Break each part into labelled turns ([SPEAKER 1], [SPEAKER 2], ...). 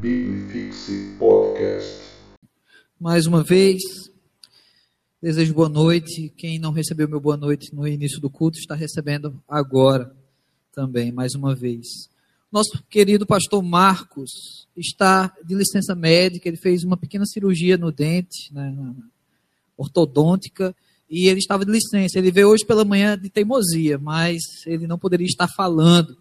[SPEAKER 1] Bibifixe Podcast.
[SPEAKER 2] Mais uma vez, desejo boa noite. Quem não recebeu meu boa noite no início do culto está recebendo agora também, mais uma vez. Nosso querido pastor Marcos está de licença médica, ele fez uma pequena cirurgia no dente, né, ortodôntica, e ele estava de licença. Ele veio hoje pela manhã de teimosia, mas ele não poderia estar falando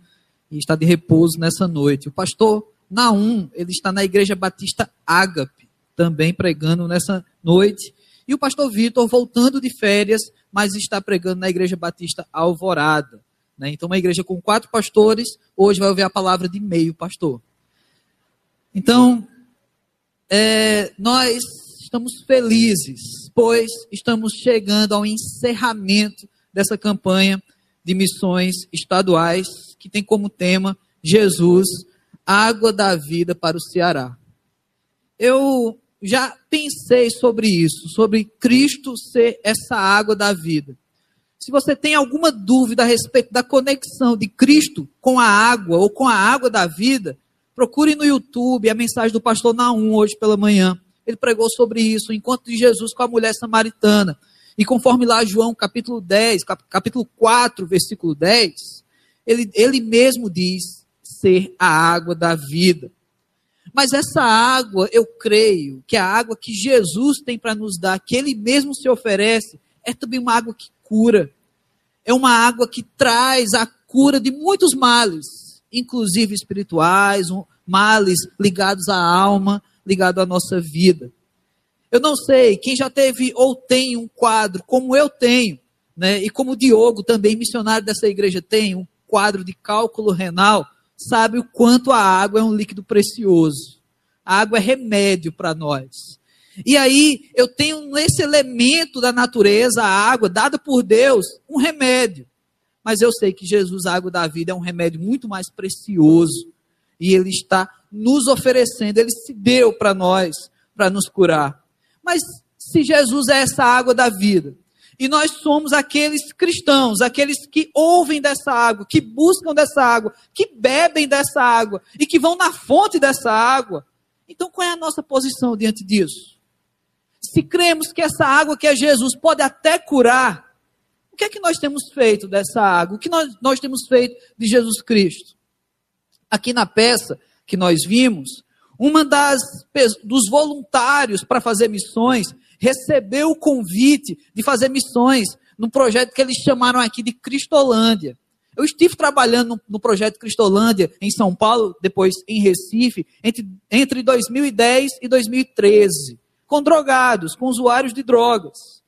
[SPEAKER 2] e está de repouso nessa noite. O pastor Naum, ele está na Igreja Batista Ágape, também pregando nessa noite. E o pastor Vitor voltando de férias, mas está pregando na Igreja Batista Alvorada. Né? Então, uma igreja com quatro pastores, hoje vai ouvir a palavra de meio pastor. Então, é, nós estamos felizes, pois estamos chegando ao encerramento dessa campanha de missões estaduais, que tem como tema Jesus, água da vida para o Ceará. Eu já pensei sobre isso, sobre Cristo ser essa água da vida. Se você tem alguma dúvida a respeito da conexão de Cristo com a água ou com a água da vida, procure no YouTube a mensagem do pastor Naum hoje pela manhã. Ele pregou sobre isso, o encontro de Jesus com a mulher samaritana. E conforme lá João capítulo 10, capítulo 4, versículo 10, ele, ele mesmo diz ser a água da vida. Mas essa água, eu creio que a água que Jesus tem para nos dar, que ele mesmo se oferece, é também uma água que cura. É uma água que traz a cura de muitos males, inclusive espirituais, males ligados à alma, ligados à nossa vida. Eu não sei, quem já teve ou tem um quadro como eu tenho, né, e como o Diogo, também missionário dessa igreja, tem um quadro de cálculo renal, sabe o quanto a água é um líquido precioso. A água é remédio para nós. E aí eu tenho nesse elemento da natureza, a água dada por Deus, um remédio. Mas eu sei que Jesus, a água da vida, é um remédio muito mais precioso. E Ele está nos oferecendo, Ele se deu para nós, para nos curar. Mas se Jesus é essa água da vida, e nós somos aqueles cristãos, aqueles que ouvem dessa água, que buscam dessa água, que bebem dessa água e que vão na fonte dessa água. Então qual é a nossa posição diante disso? se cremos que essa água que é Jesus pode até curar, o que é que nós temos feito dessa água? O que nós, nós temos feito de Jesus Cristo? Aqui na peça que nós vimos, uma das dos voluntários para fazer missões recebeu o convite de fazer missões num projeto que eles chamaram aqui de Cristolândia. Eu estive trabalhando no, projeto Cristolândia em São Paulo, depois em Recife, entre, entre 2010 e 2013 com drogados, com usuários de drogas.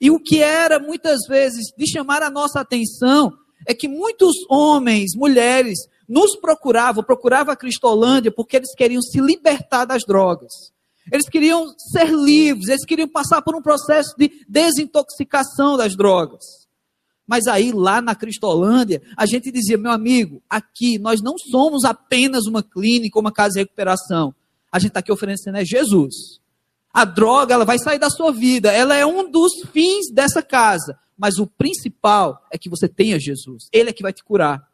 [SPEAKER 2] E o que era muitas vezes de chamar a nossa atenção é que muitos homens, mulheres, nos procuravam, procuravam a Cristolândia porque eles queriam se libertar das drogas. Eles queriam ser livres, eles queriam passar por um processo de desintoxicação das drogas. Mas aí, lá na Cristolândia, a gente dizia, meu amigo, aqui nós não somos apenas uma clínica, uma casa de recuperação. A gente está aqui oferecendo é Jesus. A droga, ela vai sair da sua vida. Ela é um dos fins dessa casa. Mas o principal é que você tenha Jesus. Ele é que vai te curar.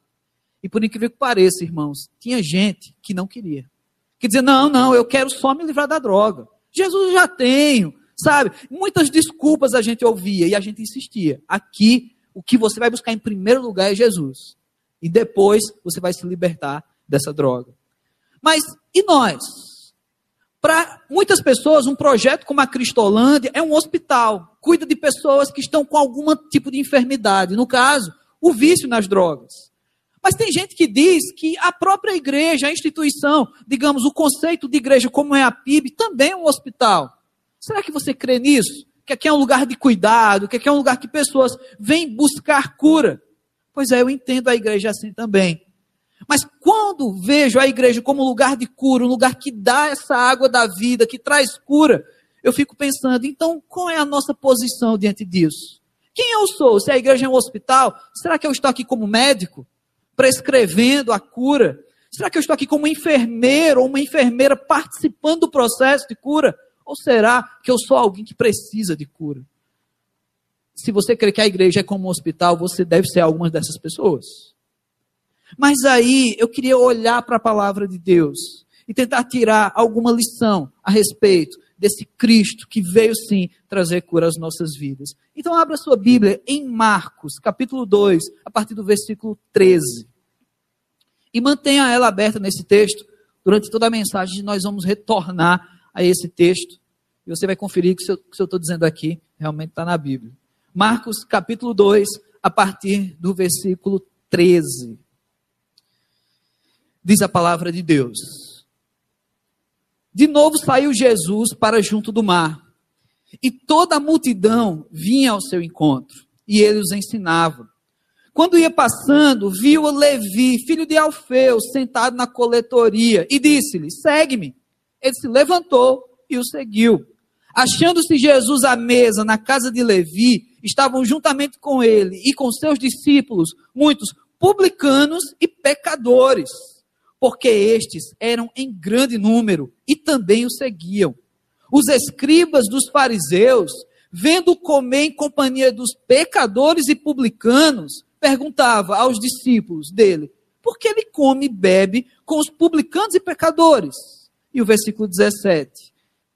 [SPEAKER 2] E por incrível que pareça, irmãos, tinha gente que não queria. Que dizia, não, não, eu quero só me livrar da droga. Jesus já tenho, sabe? Muitas desculpas a gente ouvia e a gente insistia. Aqui, o que você vai buscar em primeiro lugar é Jesus. E depois você vai se libertar dessa droga. Mas e nós? Para muitas pessoas, um projeto como a Cristolândia é um hospital. Cuida de pessoas que estão com algum tipo de enfermidade. No caso, o vício nas drogas. Mas tem gente que diz que a própria igreja, a instituição, digamos, o conceito de igreja como é a PIB, também é um hospital. Será que você crê nisso? Que aqui é um lugar de cuidado, que aqui é um lugar que pessoas vêm buscar cura? Pois é, eu entendo a igreja assim também. Mas quando vejo a igreja como um lugar de cura, um lugar que dá essa água da vida, que traz cura, eu fico pensando, então qual é a nossa posição diante disso? Quem eu sou? Se a igreja é um hospital, será que eu estou aqui como médico, prescrevendo a cura? Será que eu estou aqui como enfermeiro ou uma enfermeira participando do processo de cura? Ou será que eu sou alguém que precisa de cura? Se você crê que a igreja é como um hospital, você deve ser algumas dessas pessoas. Mas aí eu queria olhar para a palavra de Deus e tentar tirar alguma lição a respeito desse Cristo que veio sim trazer cura às nossas vidas. Então abra sua Bíblia em Marcos, capítulo 2, a partir do versículo 13. E mantenha ela aberta nesse texto. Durante toda a mensagem nós vamos retornar a esse texto. E você vai conferir que o que eu estou dizendo aqui realmente está na Bíblia. Marcos capítulo 2, a partir do versículo 13. Diz a palavra de Deus. De novo saiu Jesus para junto do mar, e toda a multidão vinha ao seu encontro, e ele os ensinava. Quando ia passando, viu Levi, filho de Alfeu, sentado na coletoria, e disse-lhe: Segue-me. Ele se levantou e o seguiu. Achando-se Jesus à mesa na casa de Levi, estavam juntamente com ele e com seus discípulos muitos publicanos e pecadores, porque estes eram em grande número e também o seguiam. Os escribas dos fariseus, vendo comer em companhia dos pecadores e publicanos, perguntava aos discípulos dele: por que ele come e bebe com os publicanos e pecadores? E o versículo 17: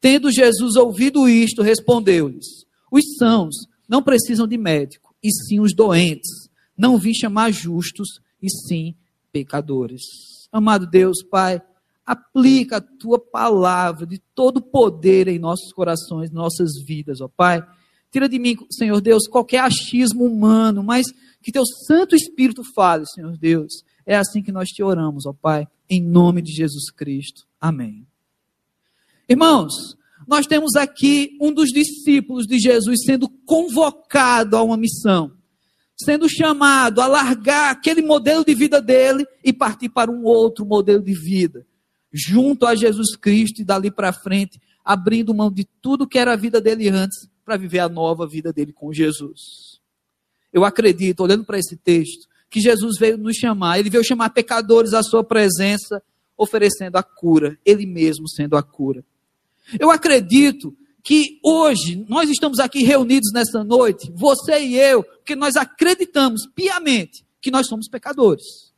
[SPEAKER 2] Tendo Jesus ouvido isto, respondeu-lhes: Os sãos não precisam de médico, e sim os doentes. Não vim chamar justos, e sim pecadores. Amado Deus, Pai, aplica a tua palavra de todo poder em nossos corações, nossas vidas, ó Pai. Tira de mim, Senhor Deus, qualquer achismo humano, mas que teu Santo Espírito fale, Senhor Deus. É assim que nós te oramos, ó Pai, em nome de Jesus Cristo. Amém. Irmãos, nós temos aqui um dos discípulos de Jesus sendo convocado a uma missão, sendo chamado a largar aquele modelo de vida dele e partir para um outro modelo de vida, junto a Jesus Cristo e dali para frente, abrindo mão de tudo que era a vida dele antes para viver a nova vida dele com Jesus. Eu acredito, olhando para esse texto, que Jesus veio nos chamar, ele veio chamar pecadores à sua presença, oferecendo a cura, ele mesmo sendo a cura. Eu acredito que hoje nós estamos aqui reunidos nessa noite, você e eu, porque nós acreditamos piamente que nós somos pecadores.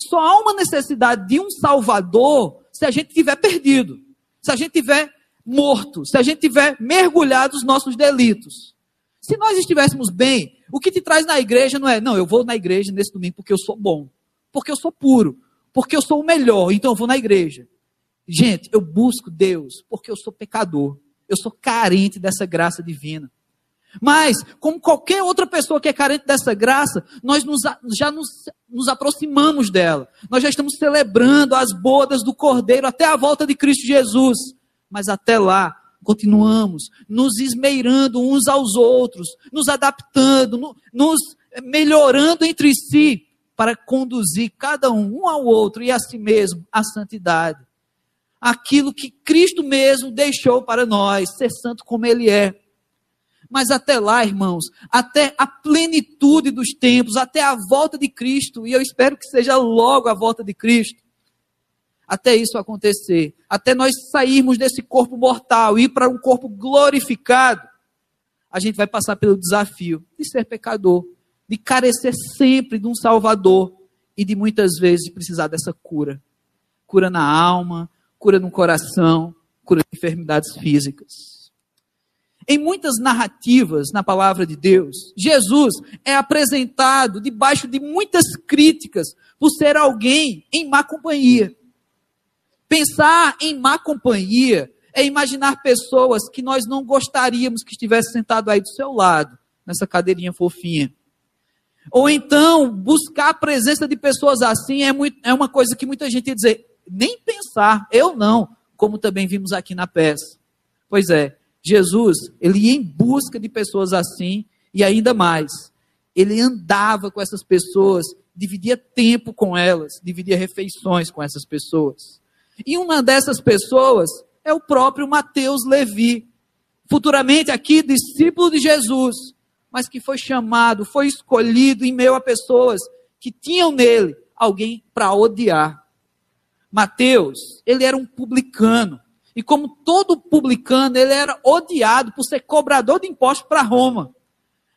[SPEAKER 2] Só há uma necessidade de um Salvador se a gente tiver perdido, se a gente tiver morto, se a gente tiver mergulhado nos nossos delitos. Se nós estivéssemos bem, o que te traz na igreja não é, não, eu vou na igreja nesse domingo porque eu sou bom, porque eu sou puro, porque eu sou o melhor, então eu vou na igreja. Gente, eu busco Deus porque eu sou pecador. Eu sou carente dessa graça divina. Mas, como qualquer outra pessoa que é carente dessa graça, nós nos, já nos, nos, aproximamos dela. Nós já estamos celebrando as bodas do Cordeiro até a volta de Cristo Jesus. Mas até lá, continuamos nos esmeirando uns aos outros, nos adaptando, no, nos melhorando entre si, para conduzir cada um, um ao outro e a si mesmo à santidade aquilo que Cristo mesmo deixou para nós, ser santo como Ele é. Mas até lá, irmãos, até a plenitude dos tempos, até a volta de Cristo, e eu espero que seja logo a volta de Cristo, até isso acontecer, até nós sairmos desse corpo mortal e ir para um corpo glorificado, a gente vai passar pelo desafio de ser pecador, de carecer sempre de um Salvador e de muitas vezes precisar dessa cura. Cura na alma, cura no coração, cura de enfermidades físicas. Em muitas narrativas na palavra de Deus, Jesus é apresentado debaixo de muitas críticas por ser alguém em má companhia. Pensar em má companhia é imaginar pessoas que nós não gostaríamos que estivesse sentado aí do seu lado, nessa cadeirinha fofinha. Ou então, buscar a presença de pessoas assim é, muito, é uma coisa que muita gente ia dizer, nem pensar, eu não, como também vimos aqui na peça. Pois é, Jesus, ele ia em busca de pessoas assim e ainda mais, ele andava com essas pessoas, dividia tempo com elas, dividia refeições com essas pessoas. E uma dessas pessoas é o próprio Mateus Levi, futuramente aqui discípulo de Jesus, mas que foi chamado, foi escolhido em meio a pessoas que tinham nele alguém para odiar. Mateus, ele era um publicano. E como todo publicano, ele era odiado por ser cobrador de impostos para Roma.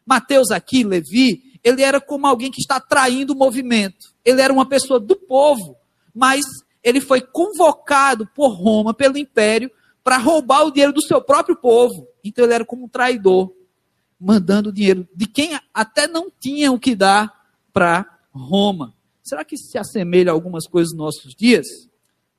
[SPEAKER 2] Mateus aqui, Levi, ele era como alguém que está traindo o movimento. Ele era uma pessoa do povo, mas ele foi convocado por Roma, pelo império, para roubar o dinheiro do seu próprio povo. Então ele era como um traidor, mandando dinheiro de quem até não tinha o que dar para Roma. Será que se assemelha a algumas coisas nos nossos dias?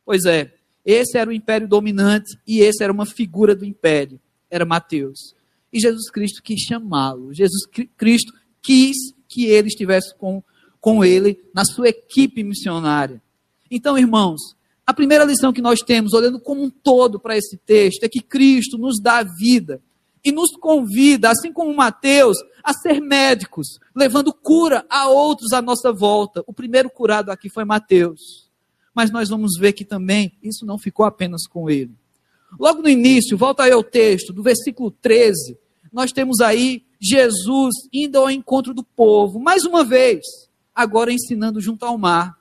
[SPEAKER 2] Pois é, esse era o império dominante e esse era uma figura do império, era Mateus. E Jesus Cristo quis chamá-lo. Jesus Cristo quis que ele estivesse com, com ele na sua equipe missionária. Então, irmãos, a primeira lição que nós temos, olhando como um todo para esse texto, é que Cristo nos dá vida e nos convida, assim como Mateus, a ser médicos, levando cura a outros à nossa volta. O primeiro curado aqui foi Mateus. Mas nós vamos ver que também isso não ficou apenas com ele. Logo no início, volta aí ao texto, do versículo 13, nós temos aí Jesus indo ao encontro do povo, mais uma vez, agora ensinando junto ao mar.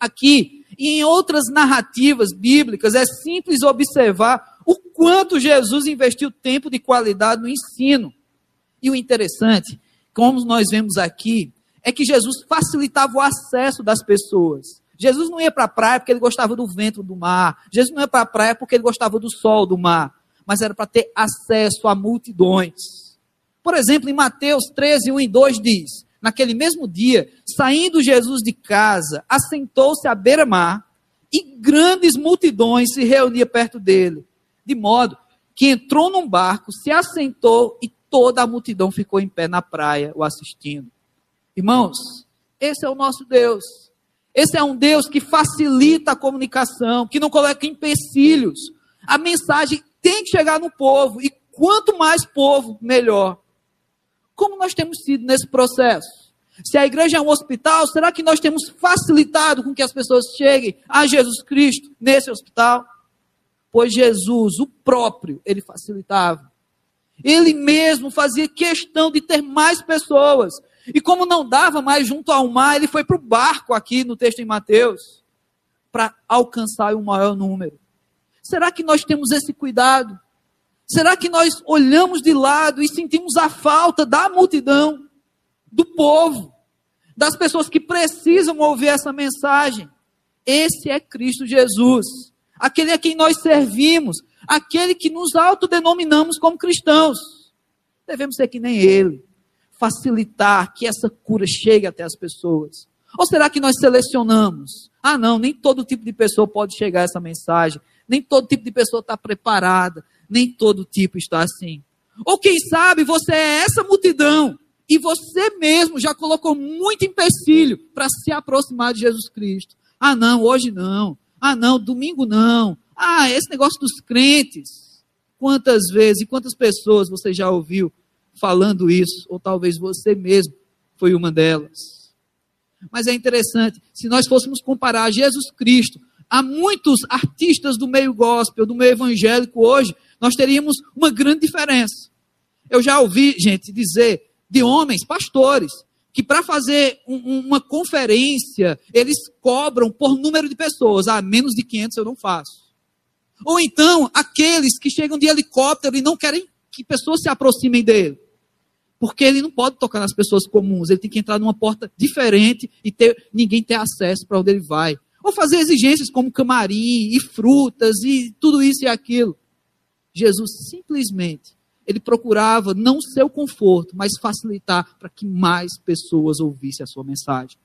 [SPEAKER 2] Aqui, e em outras narrativas bíblicas, é simples observar o quanto Jesus investiu tempo de qualidade no ensino. E o interessante, como nós vemos aqui, é que Jesus facilitava o acesso das pessoas. Jesus não ia para a praia porque ele gostava do vento do mar. Jesus não ia para a praia porque ele gostava do sol do mar. Mas era para ter acesso a multidões. Por exemplo, em Mateus 13, 1 e 2 diz: Naquele mesmo dia, saindo Jesus de casa, assentou-se à beira-mar e grandes multidões se reuniam perto dele, de modo que entrou num barco, se assentou e toda a multidão ficou em pé na praia o assistindo. Irmãos, esse é o nosso Deus. Esse é um Deus que facilita a comunicação, que não coloca empecilhos. A mensagem tem que chegar no povo e quanto mais povo, melhor. Como nós temos sido nesse processo? Se a igreja é um hospital, será que nós temos facilitado com que as pessoas cheguem a Jesus Cristo nesse hospital? Pois Jesus, o próprio, ele facilitava. Ele mesmo fazia questão de ter mais pessoas. E como não dava mais junto ao mar, ele foi para o barco aqui no texto em Mateus, para alcançar o maior número. Será que nós temos esse cuidado? Será que nós olhamos de lado e sentimos a falta da multidão, do povo, das pessoas que precisam ouvir essa mensagem? Esse é Cristo Jesus, aquele a quem nós servimos, aquele que nos autodenominamos como cristãos. Devemos ser que nem ele, facilitar que essa cura chegue até as pessoas. Ou será que nós selecionamos? Ah, não, nem todo tipo de pessoa pode chegar a essa mensagem, nem todo tipo de pessoa está preparada, nem todo tipo está assim. Ou quem sabe você é essa multidão e você mesmo já colocou muito empecilho para se aproximar de Jesus Cristo. Ah, não, hoje não. Ah, não, domingo não. Ah, esse negócio dos crentes. Quantas vezes e quantas pessoas você já ouviu falando isso? Ou talvez você mesmo foi uma delas. Mas é interessante, se nós fôssemos comparar Jesus Cristo a muitos artistas do meio gospel, do meio evangélico hoje, nós teríamos uma grande diferença. Eu já ouvi gente dizer de homens, pastores, que para fazer um, uma conferência, eles cobram por número de pessoas. Ah, menos de 500 eu não faço. Ou então, aqueles que chegam de helicóptero e não querem que pessoas se aproximem dele. Porque ele não pode tocar nas pessoas comuns, ele tem que entrar numa porta diferente e ter, ninguém ter acesso para onde ele vai. Ou fazer exigências como camarim e frutas e tudo isso e aquilo. Jesus simplesmente ele procurava não seu conforto, mas facilitar para que mais pessoas ouvissem a sua mensagem.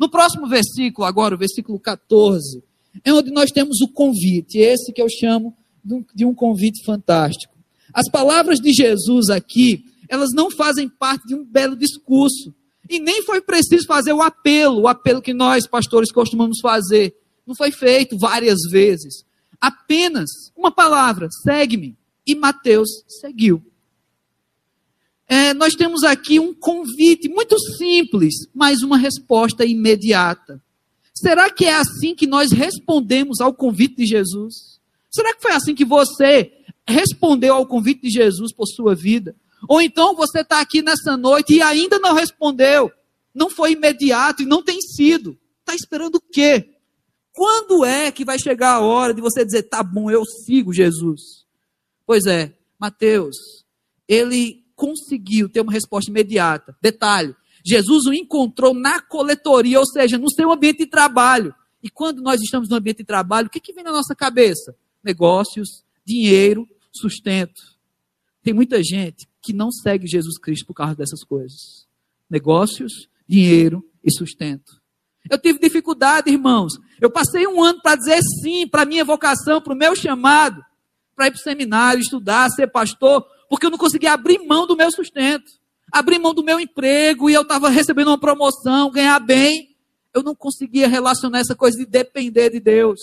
[SPEAKER 2] No próximo versículo, agora, o versículo 14, é onde nós temos o convite, esse que eu chamo de um convite fantástico. As palavras de Jesus aqui, elas não fazem parte de um belo discurso. E nem foi preciso fazer o apelo, o apelo que nós, pastores, costumamos fazer. Não foi feito várias vezes apenas uma palavra: segue-me. E Mateus seguiu. É, nós temos aqui um convite muito simples, mas uma resposta imediata. Será que é assim que nós respondemos ao convite de Jesus? Será que foi assim que você respondeu ao convite de Jesus por sua vida? Ou então você está aqui nessa noite e ainda não respondeu? Não foi imediato e não tem sido. Está esperando o quê? Quando é que vai chegar a hora de você dizer, tá bom, eu sigo Jesus? Pois é, Mateus, ele conseguiu ter uma resposta imediata. Detalhe, Jesus o encontrou na coletoria, ou seja, no seu ambiente de trabalho. E quando nós estamos no ambiente de trabalho, o que, que vem na nossa cabeça? Negócios, dinheiro, sustento. Tem muita gente que não segue Jesus Cristo por causa dessas coisas. Negócios, dinheiro e sustento. Eu tive dificuldade, irmãos. Eu passei um ano para dizer sim para a minha vocação, para o meu chamado, para ir para o seminário, estudar, ser pastor, porque eu não conseguia abrir mão do meu sustento, abrir mão do meu emprego e eu estava recebendo uma promoção, ganhar bem eu não conseguia relacionar essa coisa de depender de Deus.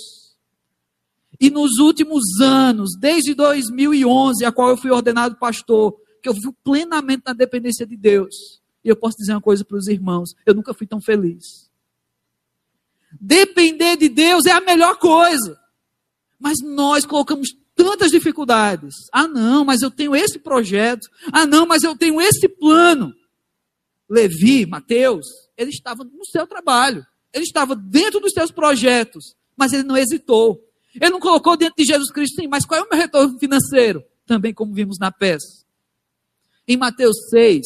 [SPEAKER 2] E nos últimos anos, desde 2011, a qual eu fui ordenado pastor, que eu vivo plenamente na dependência de Deus. E eu posso dizer uma coisa para os irmãos: eu nunca fui tão feliz. Depender de Deus é a melhor coisa. Mas nós colocamos tantas dificuldades. Ah, não, mas eu tenho esse projeto. Ah, não, mas eu tenho esse plano. Levi, Mateus, ele estava no seu trabalho, ele estava dentro dos seus projetos, mas ele não hesitou. Ele não colocou dentro de Jesus Cristo, sim, mas qual é o meu retorno financeiro? Também como vimos na peça. Em Mateus 6,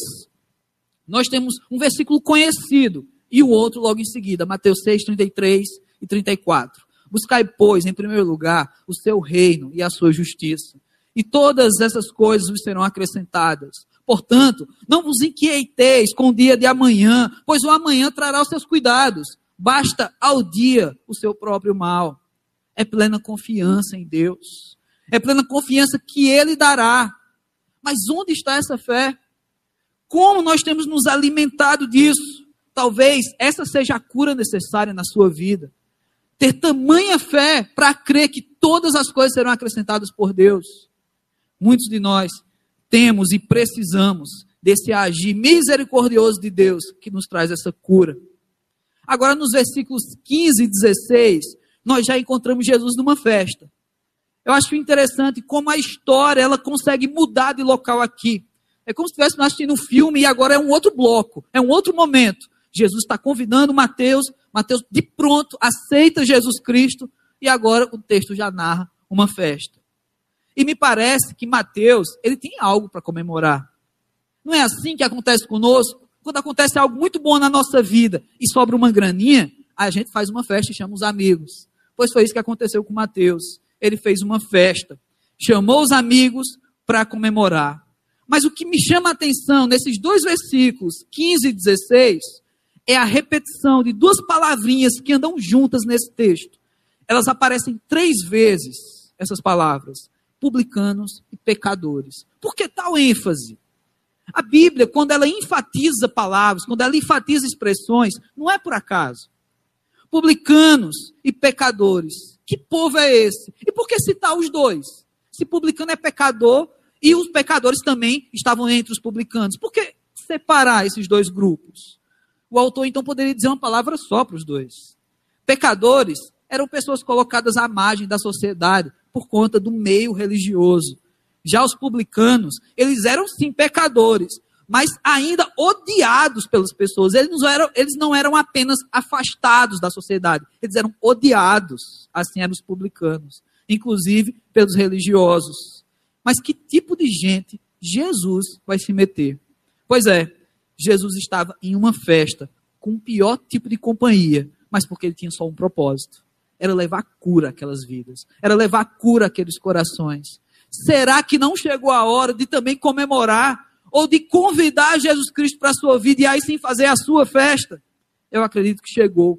[SPEAKER 2] nós temos um versículo conhecido e o outro logo em seguida, Mateus 6, 33 e 34. Buscai, pois, em primeiro lugar, o seu reino e a sua justiça. E todas essas coisas vos serão acrescentadas. Portanto, não vos inquieteis com o dia de amanhã, pois o amanhã trará os seus cuidados. Basta ao dia o seu próprio mal. É plena confiança em Deus. É plena confiança que Ele dará. Mas onde está essa fé? Como nós temos nos alimentado disso? Talvez essa seja a cura necessária na sua vida. Ter tamanha fé para crer que todas as coisas serão acrescentadas por Deus. Muitos de nós temos e precisamos desse agir misericordioso de Deus que nos traz essa cura. Agora, nos versículos 15 e 16, nós já encontramos Jesus numa festa. Eu acho interessante como a história ela consegue mudar de local aqui. É como se estivéssemos assistindo um filme e agora é um outro bloco, é um outro momento. Jesus está convidando Mateus, Mateus de pronto aceita Jesus Cristo e agora o texto já narra uma festa. E me parece que Mateus, ele tem algo para comemorar. Não é assim que acontece conosco? Quando acontece algo muito bom na nossa vida e sobra uma graninha, a gente faz uma festa e chama os amigos. Pois foi isso que aconteceu com Mateus. Ele fez uma festa, chamou os amigos para comemorar. Mas o que me chama a atenção nesses dois versículos, 15 e 16, é a repetição de duas palavrinhas que andam juntas nesse texto. Elas aparecem três vezes, essas palavras publicanos e pecadores. Por que tal ênfase? A Bíblia, quando ela enfatiza palavras, quando ela enfatiza expressões, não é por acaso. Publicanos e pecadores. Que povo é esse? E por que citar os dois? Se publicano é pecador e os pecadores também estavam entre os publicanos. Por que separar esses dois grupos? O autor então poderia dizer uma palavra só para os dois. Pecadores eram pessoas colocadas à margem da sociedade, por conta do meio religioso. Já os publicanos, eles eram sim pecadores, mas ainda odiados pelas pessoas. Eles não eram, eles não eram apenas afastados da sociedade, eles eram odiados, assim eram os publicanos, inclusive pelos religiosos. Mas que tipo de gente Jesus vai se meter? Pois é, Jesus estava em uma festa com o pior tipo de companhia, mas porque ele tinha só um propósito era levar cura àquelas vidas, era levar cura àqueles corações. Será que não chegou a hora de também comemorar ou de convidar Jesus Cristo para a sua vida e aí sim fazer a sua festa? Eu acredito que chegou.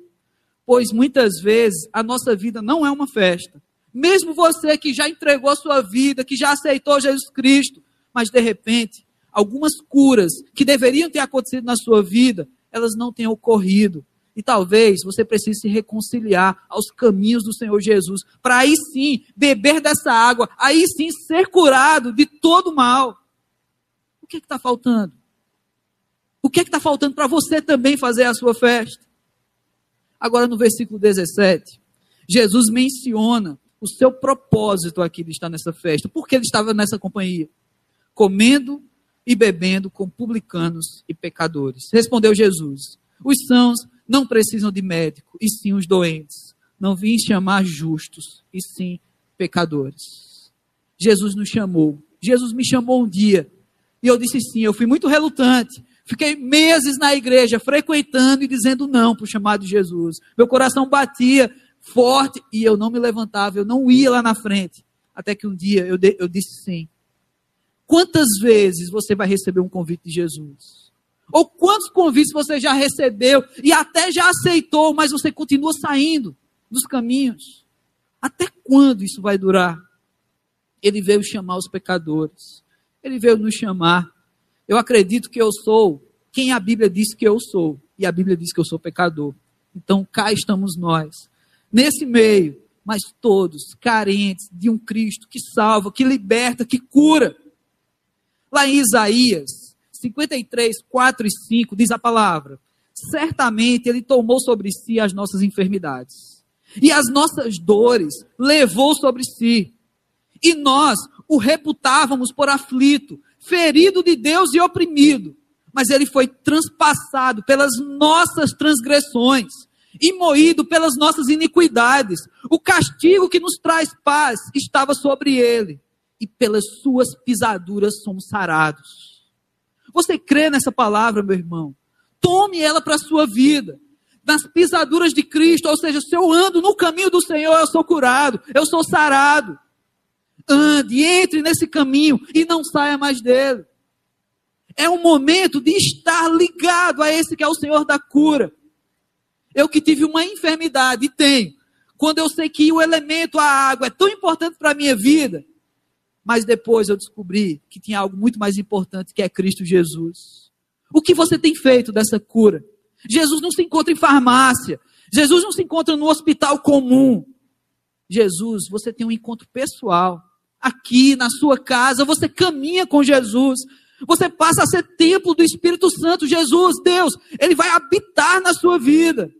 [SPEAKER 2] Pois muitas vezes a nossa vida não é uma festa. Mesmo você que já entregou a sua vida, que já aceitou Jesus Cristo, mas de repente, algumas curas que deveriam ter acontecido na sua vida, elas não têm ocorrido. E talvez você precise se reconciliar aos caminhos do Senhor Jesus, para aí sim beber dessa água, aí sim ser curado de todo mal. O que é está faltando? O que é está faltando para você também fazer a sua festa? Agora no versículo 17, Jesus menciona o seu propósito aqui de estar nessa festa. Por que ele estava nessa companhia? Comendo e bebendo com publicanos e pecadores. Respondeu Jesus: Os sãos não precisam de médico, e sim os doentes. Não vim chamar justos, e sim pecadores. Jesus nos chamou. Jesus me chamou um dia. E eu disse sim. Eu fui muito relutante. Fiquei meses na igreja, frequentando e dizendo não para o chamado de Jesus. Meu coração batia, forte, e eu não me levantava, eu não ia lá na frente. Até que um dia eu, de, eu disse sim. Quantas vezes você vai receber um convite de Jesus? Ou quantos convites você já recebeu e até já aceitou, mas você continua saindo dos caminhos? Até quando isso vai durar? Ele veio chamar os pecadores. Ele veio nos chamar. Eu acredito que eu sou quem a Bíblia diz que eu sou. E a Bíblia diz que eu sou pecador. Então cá estamos nós, nesse meio, mas todos carentes de um Cristo que salva, que liberta, que cura. Lá em Isaías 53, 4 e 5 diz a palavra: Certamente Ele tomou sobre si as nossas enfermidades e as nossas dores levou sobre si. E nós o reputávamos por aflito, ferido de Deus e oprimido. Mas ele foi transpassado pelas nossas transgressões e moído pelas nossas iniquidades. O castigo que nos traz paz estava sobre ele, e pelas suas pisaduras somos sarados. Você crê nessa palavra, meu irmão? Tome ela para a sua vida. Nas pisaduras de Cristo, ou seja, se eu ando no caminho do Senhor, eu sou curado, eu sou sarado. Ande, entre nesse caminho e não saia mais dele. É um momento de estar ligado a esse que é o Senhor da cura. Eu que tive uma enfermidade e tenho. Quando eu sei que o elemento, a água, é tão importante para a minha vida. Mas depois eu descobri que tinha algo muito mais importante, que é Cristo Jesus. O que você tem feito dessa cura? Jesus não se encontra em farmácia. Jesus não se encontra no hospital comum. Jesus, você tem um encontro pessoal. Aqui na sua casa, você caminha com Jesus. Você passa a ser templo do Espírito Santo. Jesus, Deus, ele vai habitar na sua vida.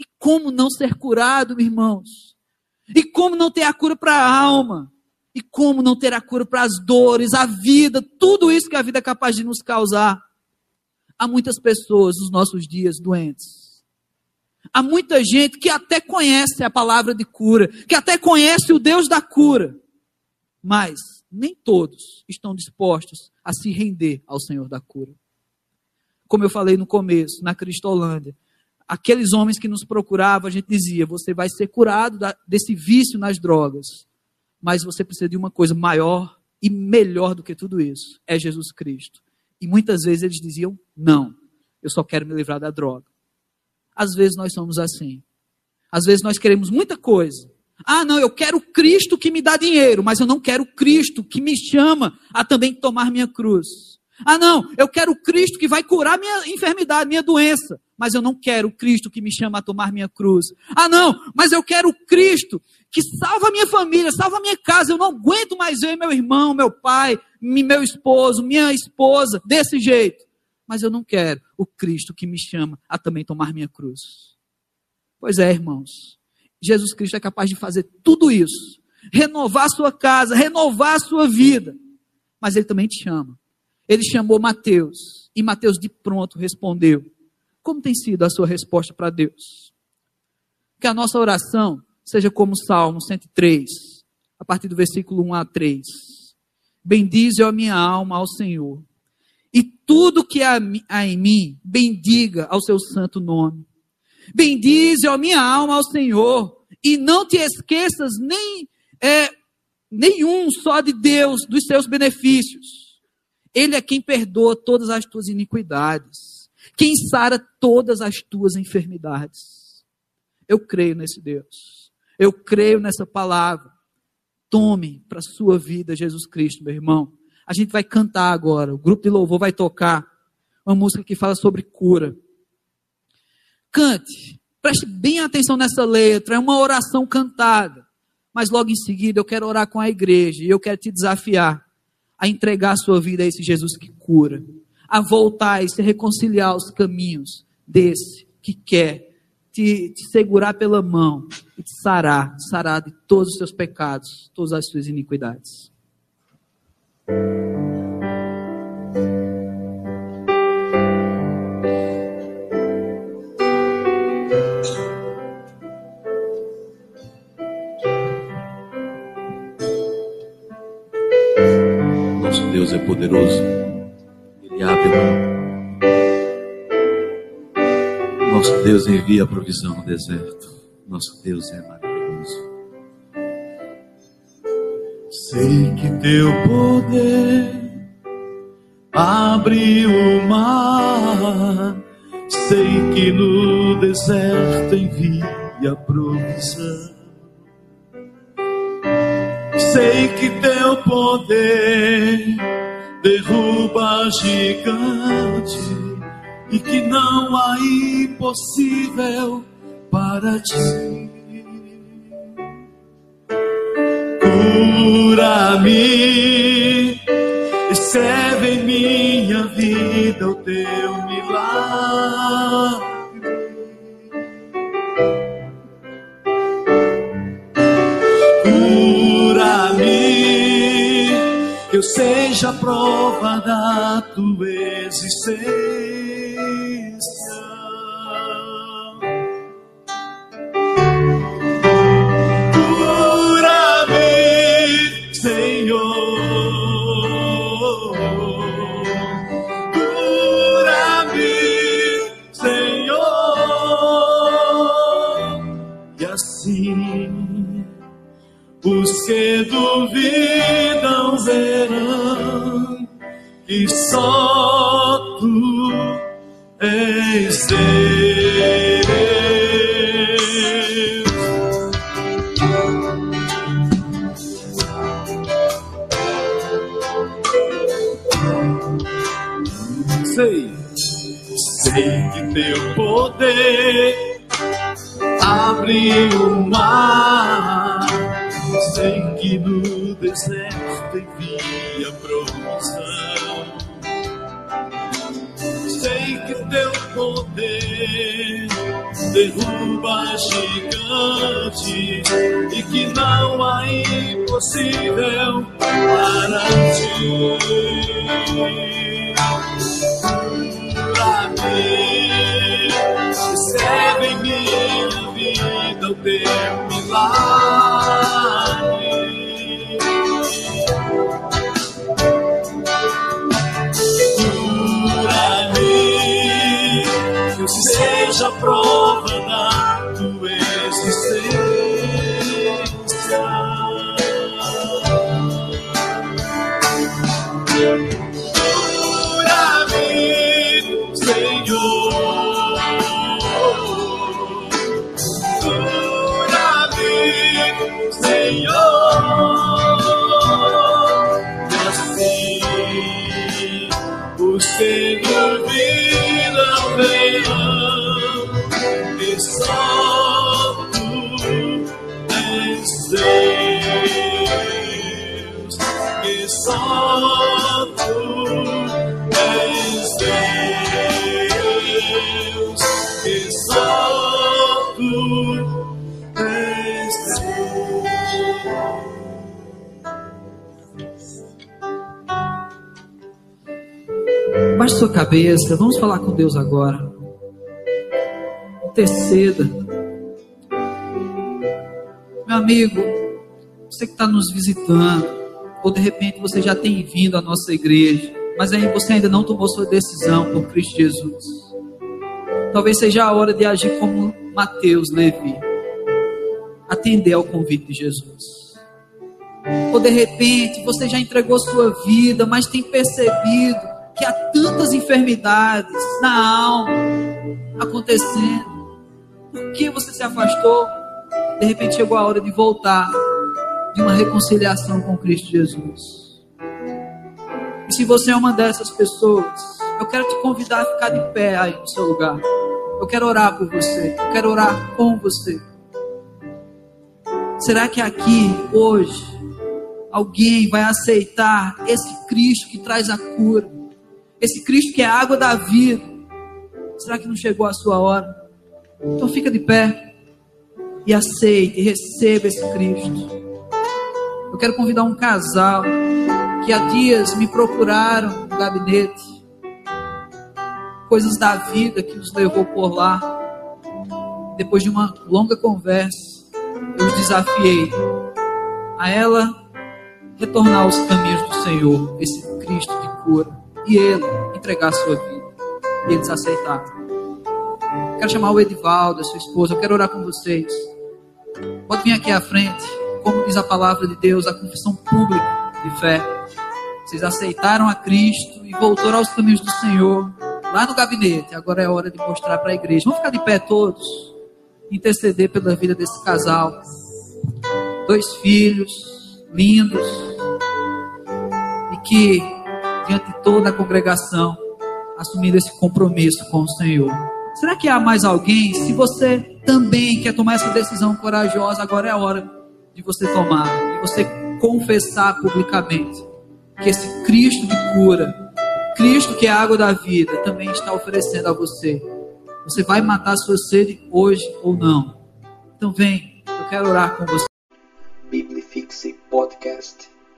[SPEAKER 2] E como não ser curado, irmãos? E como não ter a cura para a alma? E como não ter a cura para as dores, a vida, tudo isso que a vida é capaz de nos causar? Há muitas pessoas nos nossos dias doentes. Há muita gente que até conhece a palavra de cura, que até conhece o Deus da cura, mas nem todos estão dispostos a se render ao Senhor da cura. Como eu falei no começo, na Cristolândia, aqueles homens que nos procuravam, a gente dizia: você vai ser curado desse vício nas drogas, mas você precisa de uma coisa maior e melhor do que tudo isso: é Jesus Cristo. E muitas vezes eles diziam: não, eu só quero me livrar da droga. Às vezes nós somos assim. Às vezes nós queremos muita coisa. Ah, não, eu quero Cristo que me dá dinheiro, mas eu não quero Cristo que me chama a também tomar minha cruz. Ah, não, eu quero o Cristo que vai curar minha enfermidade, minha doença. Mas eu não quero o Cristo que me chama a tomar minha cruz. Ah, não, mas eu quero o Cristo que salva minha família, salva minha casa. Eu não aguento mais ver meu irmão, meu pai, meu esposo, minha esposa desse jeito. Mas eu não quero o Cristo que me chama a também tomar minha cruz. Pois é, irmãos. Jesus Cristo é capaz de fazer tudo isso. Renovar sua casa, renovar sua vida. Mas ele também te chama ele chamou Mateus e Mateus de pronto respondeu. Como tem sido a sua resposta para Deus? Que a nossa oração seja como o Salmo 103, a partir do versículo 1 a 3. Bendize a minha alma ao Senhor, e tudo que há em mim, bendiga ao seu santo nome. Bendize a minha alma ao Senhor, e não te esqueças nem é, nenhum só de Deus, dos seus benefícios ele é quem perdoa todas as tuas iniquidades, quem sara todas as tuas enfermidades. Eu creio nesse Deus. Eu creio nessa palavra. Tome para a sua vida Jesus Cristo, meu irmão. A gente vai cantar agora. O grupo de louvor vai tocar uma música que fala sobre cura. Cante. Preste bem atenção nessa letra. É uma oração cantada. Mas logo em seguida eu quero orar com a igreja e eu quero te desafiar a entregar a sua vida a esse Jesus que cura, a voltar e se reconciliar aos caminhos desse que quer te, te segurar pela mão e te sarar, sarar de todos os seus pecados, todas as suas iniquidades.
[SPEAKER 1] É poderoso. Ele abre mão. Nosso Deus envia a provisão no deserto. Nosso Deus é maravilhoso.
[SPEAKER 3] Sei que teu poder abre o mar. Sei que no deserto envia provisão. Sei que teu poder derruba gigante e que não há impossível para ti. Cura-me, escreve em minha vida o teu milagre. Seja prova da tua existência. Derruba gigante e que não há impossível para ti. Cura-me, escreve em minha vida o teu
[SPEAKER 2] sua cabeça, vamos falar com Deus agora. Interceda. Meu amigo, você que está nos visitando, ou de repente você já tem vindo à nossa igreja, mas aí você ainda não tomou sua decisão por Cristo Jesus. Talvez seja a hora de agir como Mateus, Levi, atender ao convite de Jesus. Ou de repente você já entregou sua vida, mas tem percebido que há tantas enfermidades na alma acontecendo. Por que você se afastou? De repente chegou a hora de voltar, de uma reconciliação com Cristo Jesus. E se você é uma dessas pessoas, eu quero te convidar a ficar de pé aí no seu lugar. Eu quero orar por você. Eu quero orar com você. Será que aqui, hoje, alguém vai aceitar esse Cristo que traz a cura? Esse Cristo que é a água da vida? Será que não chegou a sua hora? Então fica de pé e aceite receba esse Cristo. Eu quero convidar um casal que há dias me procuraram no gabinete. Coisas da vida que nos levou por lá. Depois de uma longa conversa, eu os desafiei a ela retornar aos caminhos do Senhor, esse Cristo de cura, e ele entregar a sua vida. E eles aceitaram. Quero chamar o Edivaldo, a sua esposa, eu quero orar com vocês. Pode vir aqui à frente, como diz a palavra de Deus, a confissão pública de fé. Vocês aceitaram a Cristo e voltaram aos caminhos do Senhor, lá no gabinete. Agora é hora de mostrar para a igreja. Vamos ficar de pé todos, interceder pela vida desse casal. Dois filhos lindos, e que, diante de toda a congregação, assumindo esse compromisso com o Senhor. Será que há mais alguém? Se você também quer tomar essa decisão corajosa, agora é a hora de você tomar, de você confessar publicamente que esse Cristo de cura, Cristo que é a água da vida, também está oferecendo a você. Você vai matar sua sede hoje ou não? Então vem, eu quero orar com você.
[SPEAKER 4] Biblifixe Podcast.